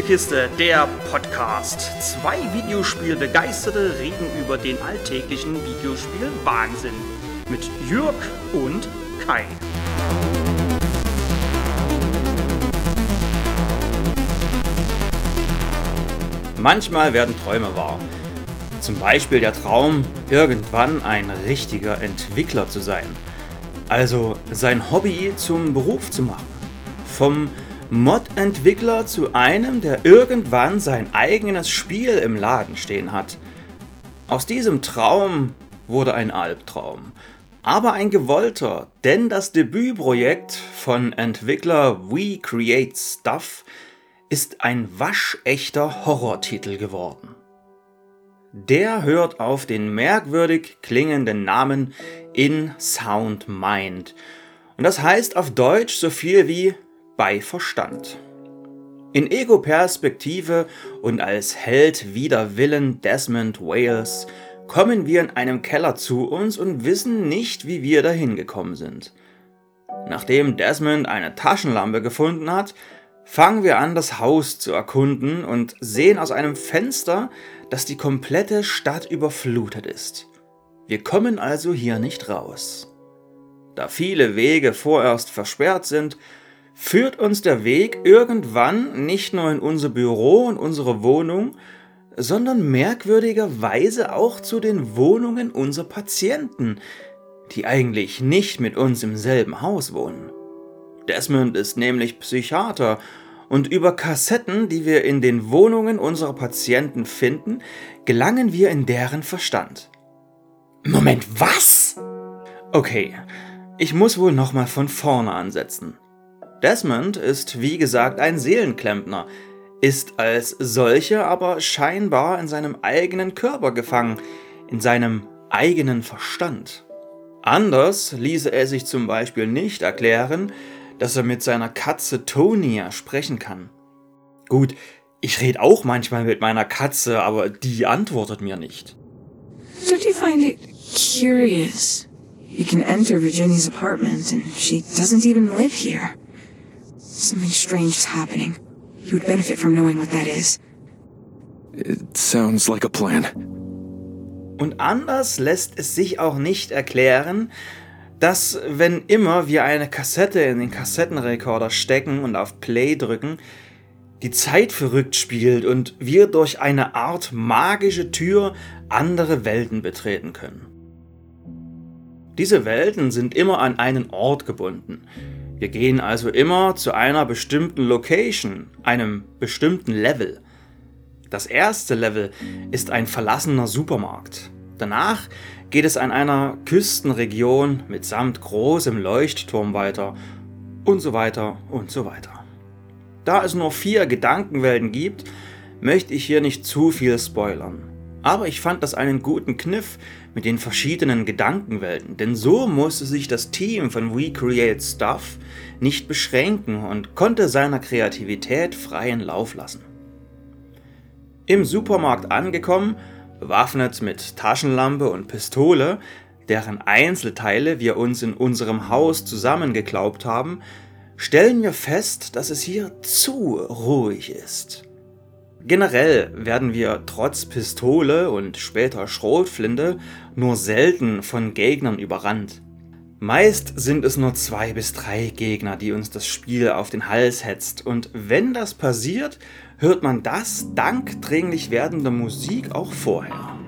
Spielekiste, der Podcast. Zwei Videospielbegeisterte reden über den alltäglichen Videospiel-Wahnsinn. Mit Jürg und Kai. Manchmal werden Träume wahr. Zum Beispiel der Traum, irgendwann ein richtiger Entwickler zu sein. Also sein Hobby zum Beruf zu machen. Vom Mod-Entwickler zu einem, der irgendwann sein eigenes Spiel im Laden stehen hat. Aus diesem Traum wurde ein Albtraum. Aber ein gewollter, denn das Debütprojekt von Entwickler We Create Stuff ist ein waschechter Horrortitel geworden. Der hört auf den merkwürdig klingenden Namen In Sound Mind. Und das heißt auf Deutsch so viel wie bei Verstand. In Ego-Perspektive und als Held wider Willen Desmond Wales kommen wir in einem Keller zu uns und wissen nicht, wie wir dahin gekommen sind. Nachdem Desmond eine Taschenlampe gefunden hat, fangen wir an, das Haus zu erkunden und sehen aus einem Fenster, dass die komplette Stadt überflutet ist. Wir kommen also hier nicht raus. Da viele Wege vorerst versperrt sind, führt uns der Weg irgendwann nicht nur in unser Büro und unsere Wohnung, sondern merkwürdigerweise auch zu den Wohnungen unserer Patienten, die eigentlich nicht mit uns im selben Haus wohnen. Desmond ist nämlich Psychiater und über Kassetten, die wir in den Wohnungen unserer Patienten finden, gelangen wir in deren Verstand. Moment, was? Okay, ich muss wohl nochmal von vorne ansetzen. Desmond ist wie gesagt ein Seelenklempner, ist als solcher aber scheinbar in seinem eigenen Körper gefangen, in seinem eigenen Verstand. Anders ließe er sich zum Beispiel nicht erklären, dass er mit seiner Katze Tonia sprechen kann. Gut, ich rede auch manchmal mit meiner Katze, aber die antwortet mir nicht. Don't you find it curious? You can enter Virginia's apartment and she doesn't even live here. Something strange is happening. You would benefit from knowing what that is. It sounds like a plan. Und anders lässt es sich auch nicht erklären, dass wenn immer wir eine Kassette in den Kassettenrekorder stecken und auf Play drücken, die Zeit verrückt spielt und wir durch eine Art magische Tür andere Welten betreten können. Diese Welten sind immer an einen Ort gebunden. Wir gehen also immer zu einer bestimmten Location, einem bestimmten Level. Das erste Level ist ein verlassener Supermarkt. Danach geht es an einer Küstenregion mitsamt großem Leuchtturm weiter und so weiter und so weiter. Da es nur vier Gedankenwelten gibt, möchte ich hier nicht zu viel spoilern. Aber ich fand das einen guten Kniff mit den verschiedenen Gedankenwelten, denn so musste sich das Team von We Create Stuff nicht beschränken und konnte seiner Kreativität freien Lauf lassen. Im Supermarkt angekommen, bewaffnet mit Taschenlampe und Pistole, deren Einzelteile wir uns in unserem Haus zusammengeklaubt haben, stellen wir fest, dass es hier zu ruhig ist. Generell werden wir trotz Pistole und später Schrotflinte nur selten von Gegnern überrannt. Meist sind es nur zwei bis drei Gegner, die uns das Spiel auf den Hals hetzt, und wenn das passiert, hört man das dank dringlich werdender Musik auch vorher.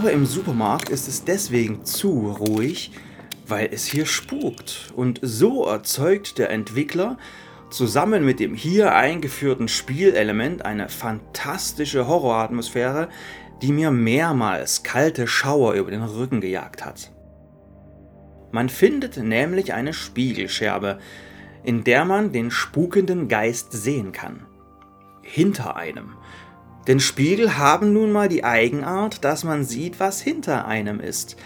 Aber im Supermarkt ist es deswegen zu ruhig, weil es hier spukt. Und so erzeugt der Entwickler zusammen mit dem hier eingeführten Spielelement eine fantastische Horroratmosphäre, die mir mehrmals kalte Schauer über den Rücken gejagt hat. Man findet nämlich eine Spiegelscherbe, in der man den spukenden Geist sehen kann. Hinter einem. Denn Spiegel haben nun mal die Eigenart, dass man sieht, was hinter einem ist.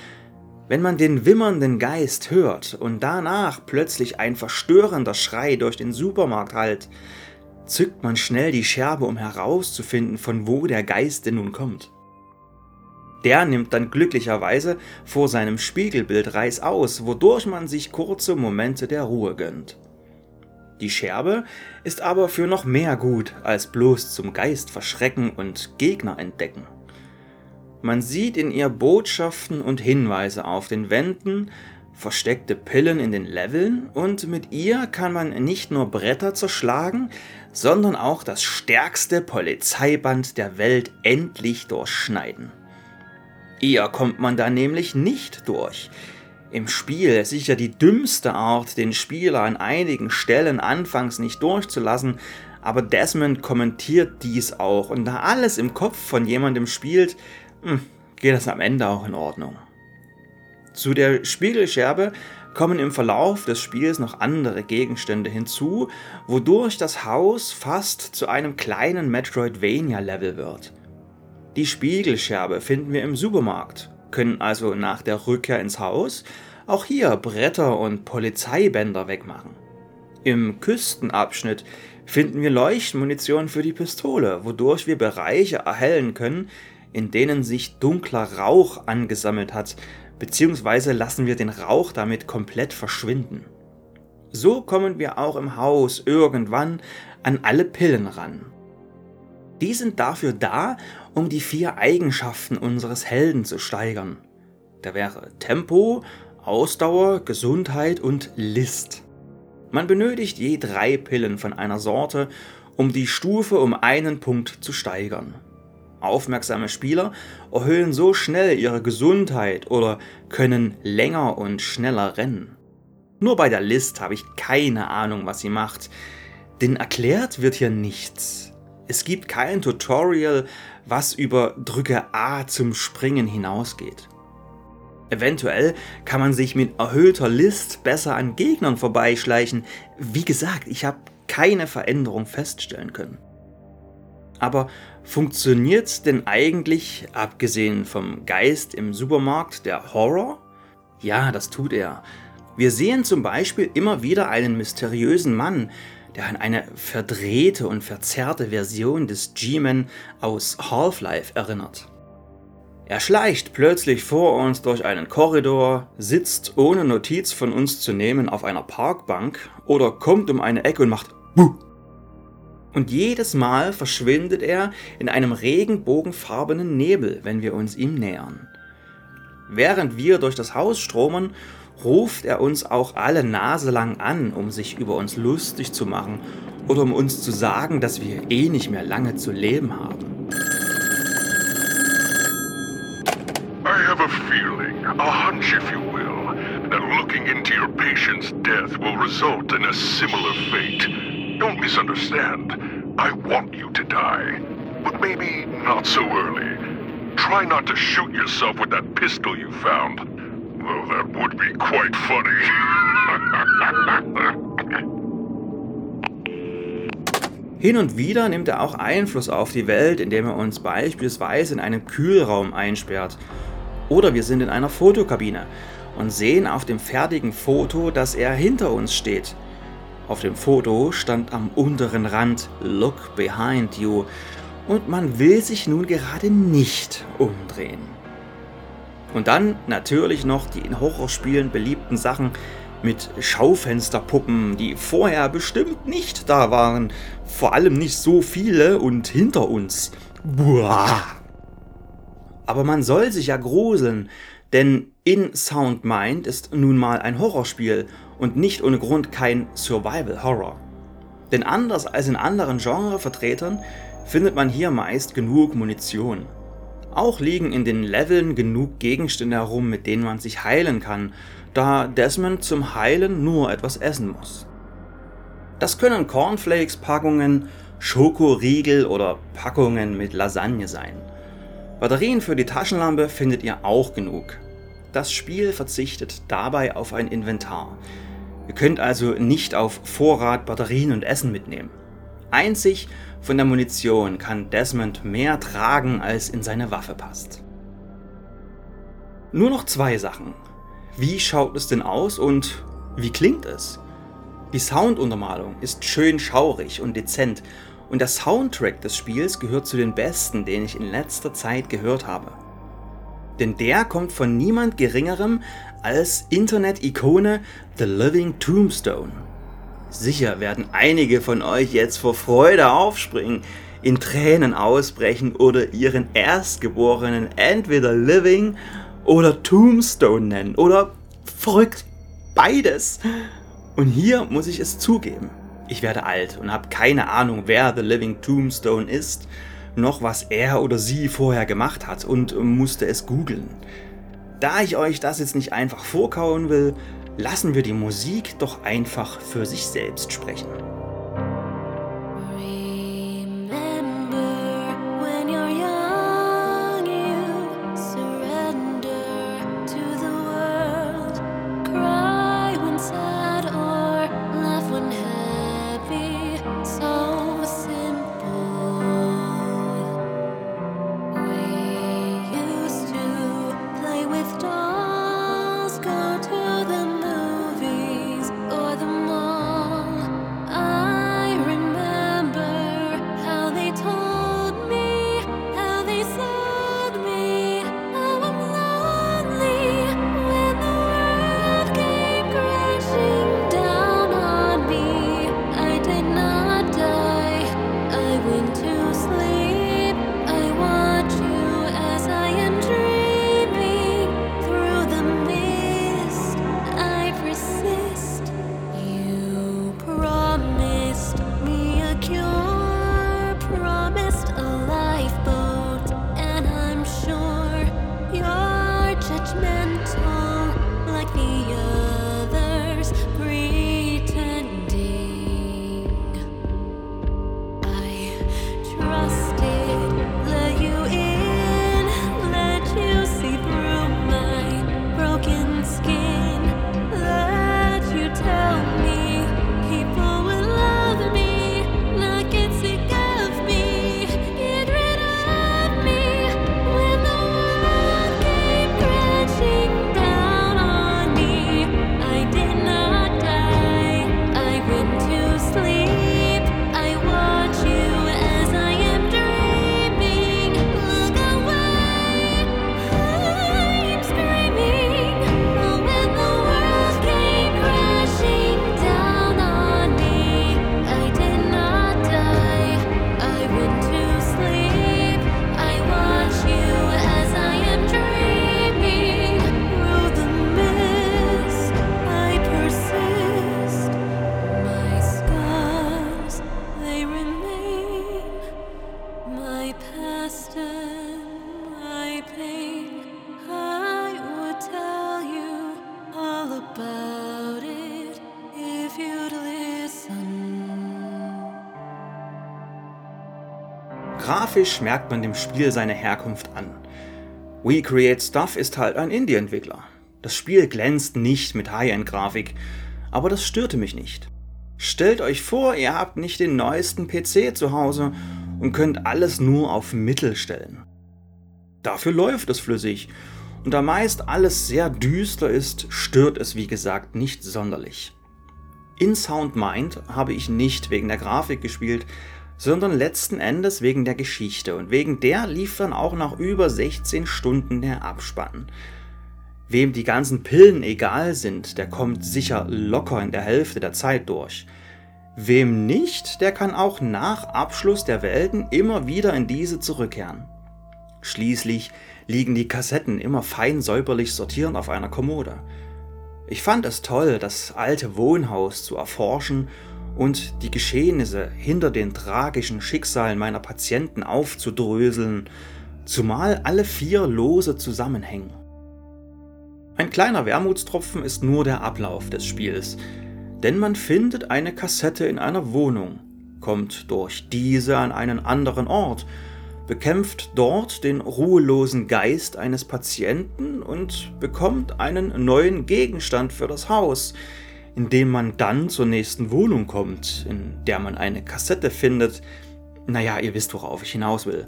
Wenn man den wimmernden Geist hört und danach plötzlich ein verstörender Schrei durch den Supermarkt hallt, zückt man schnell die Scherbe, um herauszufinden, von wo der Geist denn nun kommt. Der nimmt dann glücklicherweise vor seinem Spiegelbild Reiß aus, wodurch man sich kurze Momente der Ruhe gönnt. Die Scherbe ist aber für noch mehr gut als bloß zum Geist verschrecken und Gegner entdecken. Man sieht in ihr Botschaften und Hinweise auf den Wänden, versteckte Pillen in den Leveln und mit ihr kann man nicht nur Bretter zerschlagen, sondern auch das stärkste Polizeiband der Welt endlich durchschneiden. Eher kommt man da nämlich nicht durch. Im Spiel sicher die dümmste Art, den Spieler an einigen Stellen anfangs nicht durchzulassen, aber Desmond kommentiert dies auch und da alles im Kopf von jemandem spielt, hm, geht das am Ende auch in Ordnung. Zu der Spiegelscherbe kommen im Verlauf des Spiels noch andere Gegenstände hinzu, wodurch das Haus fast zu einem kleinen Metroidvania-Level wird. Die Spiegelscherbe finden wir im Supermarkt, können also nach der Rückkehr ins Haus auch hier Bretter und Polizeibänder wegmachen. Im Küstenabschnitt finden wir Leuchtmunition für die Pistole, wodurch wir Bereiche erhellen können, in denen sich dunkler Rauch angesammelt hat, beziehungsweise lassen wir den Rauch damit komplett verschwinden. So kommen wir auch im Haus irgendwann an alle Pillen ran. Die sind dafür da, um die vier Eigenschaften unseres Helden zu steigern. Da wäre Tempo, Ausdauer, Gesundheit und List. Man benötigt je drei Pillen von einer Sorte, um die Stufe um einen Punkt zu steigern. Aufmerksame Spieler erhöhen so schnell ihre Gesundheit oder können länger und schneller rennen. Nur bei der List habe ich keine Ahnung, was sie macht, denn erklärt wird hier nichts. Es gibt kein Tutorial, was über Drücke A zum Springen hinausgeht. Eventuell kann man sich mit erhöhter List besser an Gegnern vorbeischleichen. Wie gesagt, ich habe keine Veränderung feststellen können. Aber funktioniert denn eigentlich, abgesehen vom Geist im Supermarkt, der Horror? Ja, das tut er. Wir sehen zum Beispiel immer wieder einen mysteriösen Mann, der an eine verdrehte und verzerrte Version des G-Man aus Half-Life erinnert. Er schleicht plötzlich vor uns durch einen Korridor, sitzt ohne Notiz von uns zu nehmen auf einer Parkbank oder kommt um eine Ecke und macht Buh. Und jedes Mal verschwindet er in einem regenbogenfarbenen Nebel, wenn wir uns ihm nähern. Während wir durch das Haus stromen, ruft er uns auch alle Nase lang an, um sich über uns lustig zu machen oder um uns zu sagen, dass wir eh nicht mehr lange zu leben haben. I have a feeling, a hunch if you will, that looking into your patient's death will result in a similar fate. Don't misunderstand. I want you to die. But maybe not so early. Try not to shoot yourself with that pistol you found. Though that would be quite funny. Hin und wieder nimmt er auch Einfluss auf die Welt, indem er uns beispielsweise in einen Kühlraum einsperrt. Oder wir sind in einer Fotokabine und sehen auf dem fertigen Foto, dass er hinter uns steht. Auf dem Foto stand am unteren Rand Look behind you und man will sich nun gerade nicht umdrehen. Und dann natürlich noch die in Horrorspielen beliebten Sachen mit Schaufensterpuppen, die vorher bestimmt nicht da waren. Vor allem nicht so viele und hinter uns. Buah. Aber man soll sich ja gruseln, denn In Sound Mind ist nun mal ein Horrorspiel und nicht ohne Grund kein Survival Horror. Denn anders als in anderen Genrevertretern findet man hier meist genug Munition. Auch liegen in den Leveln genug Gegenstände herum, mit denen man sich heilen kann, da Desmond zum Heilen nur etwas essen muss. Das können Cornflakes-Packungen, Schokoriegel oder Packungen mit Lasagne sein. Batterien für die Taschenlampe findet ihr auch genug. Das Spiel verzichtet dabei auf ein Inventar. Ihr könnt also nicht auf Vorrat Batterien und Essen mitnehmen. Einzig von der Munition kann Desmond mehr tragen, als in seine Waffe passt. Nur noch zwei Sachen. Wie schaut es denn aus und wie klingt es? Die Sounduntermalung ist schön schaurig und dezent und der Soundtrack des Spiels gehört zu den besten, den ich in letzter Zeit gehört habe. Denn der kommt von niemand geringerem als Internet-Ikone The Living Tombstone. Sicher werden einige von euch jetzt vor Freude aufspringen, in Tränen ausbrechen oder ihren Erstgeborenen entweder Living oder Tombstone nennen oder verrückt beides. Und hier muss ich es zugeben. Ich werde alt und habe keine Ahnung, wer The Living Tombstone ist, noch was er oder sie vorher gemacht hat und musste es googeln. Da ich euch das jetzt nicht einfach vorkauen will, lassen wir die Musik doch einfach für sich selbst sprechen. Grafisch merkt man dem Spiel seine Herkunft an. We Create Stuff ist halt ein Indie-Entwickler. Das Spiel glänzt nicht mit High-End-Grafik, aber das störte mich nicht. Stellt euch vor, ihr habt nicht den neuesten PC zu Hause und könnt alles nur auf Mittel stellen. Dafür läuft es flüssig und da meist alles sehr düster ist, stört es wie gesagt nicht sonderlich. In Sound Mind habe ich nicht wegen der Grafik gespielt, sondern letzten Endes wegen der Geschichte und wegen der lief dann auch nach über 16 Stunden der Abspann. Wem die ganzen Pillen egal sind, der kommt sicher locker in der Hälfte der Zeit durch. Wem nicht, der kann auch nach Abschluss der Welten immer wieder in diese zurückkehren. Schließlich liegen die Kassetten immer fein säuberlich sortiert auf einer Kommode. Ich fand es toll, das alte Wohnhaus zu erforschen und die Geschehnisse hinter den tragischen Schicksalen meiner Patienten aufzudröseln, zumal alle vier lose zusammenhängen. Ein kleiner Wermutstropfen ist nur der Ablauf des Spiels, denn man findet eine Kassette in einer Wohnung, kommt durch diese an einen anderen Ort, bekämpft dort den ruhelosen Geist eines Patienten und bekommt einen neuen Gegenstand für das Haus, indem man dann zur nächsten Wohnung kommt, in der man eine Kassette findet. Naja, ihr wisst, worauf ich hinaus will.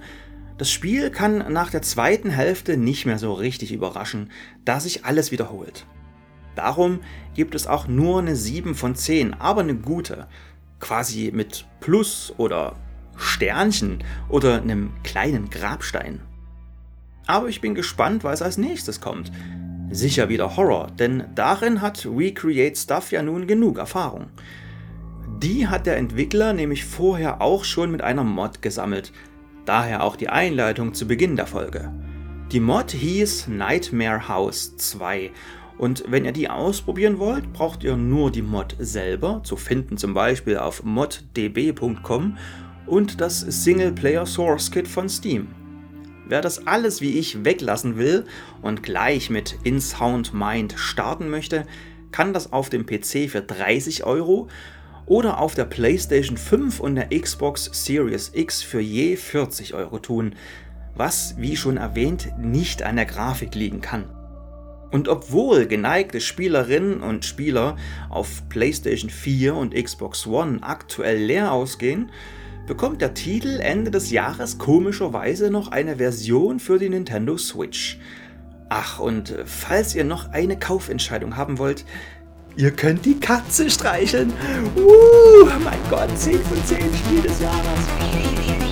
Das Spiel kann nach der zweiten Hälfte nicht mehr so richtig überraschen, da sich alles wiederholt. Darum gibt es auch nur eine 7 von 10, aber eine gute. Quasi mit Plus oder Sternchen oder einem kleinen Grabstein. Aber ich bin gespannt, was als nächstes kommt. Sicher wieder Horror, denn darin hat Recreate Stuff ja nun genug Erfahrung. Die hat der Entwickler nämlich vorher auch schon mit einer Mod gesammelt, daher auch die Einleitung zu Beginn der Folge. Die Mod hieß Nightmare House 2 und wenn ihr die ausprobieren wollt, braucht ihr nur die Mod selber, zu finden zum Beispiel auf moddb.com und das Singleplayer Source Kit von Steam. Wer das alles wie ich weglassen will und gleich mit InSound Mind starten möchte, kann das auf dem PC für 30 Euro oder auf der PlayStation 5 und der Xbox Series X für je 40 Euro tun, was, wie schon erwähnt, nicht an der Grafik liegen kann. Und obwohl geneigte Spielerinnen und Spieler auf PlayStation 4 und Xbox One aktuell leer ausgehen, bekommt der Titel Ende des Jahres komischerweise noch eine Version für die Nintendo Switch. Ach, und falls ihr noch eine Kaufentscheidung haben wollt, ihr könnt die Katze streicheln. Uh, mein Gott, 10 von 10 Spiel des Jahres.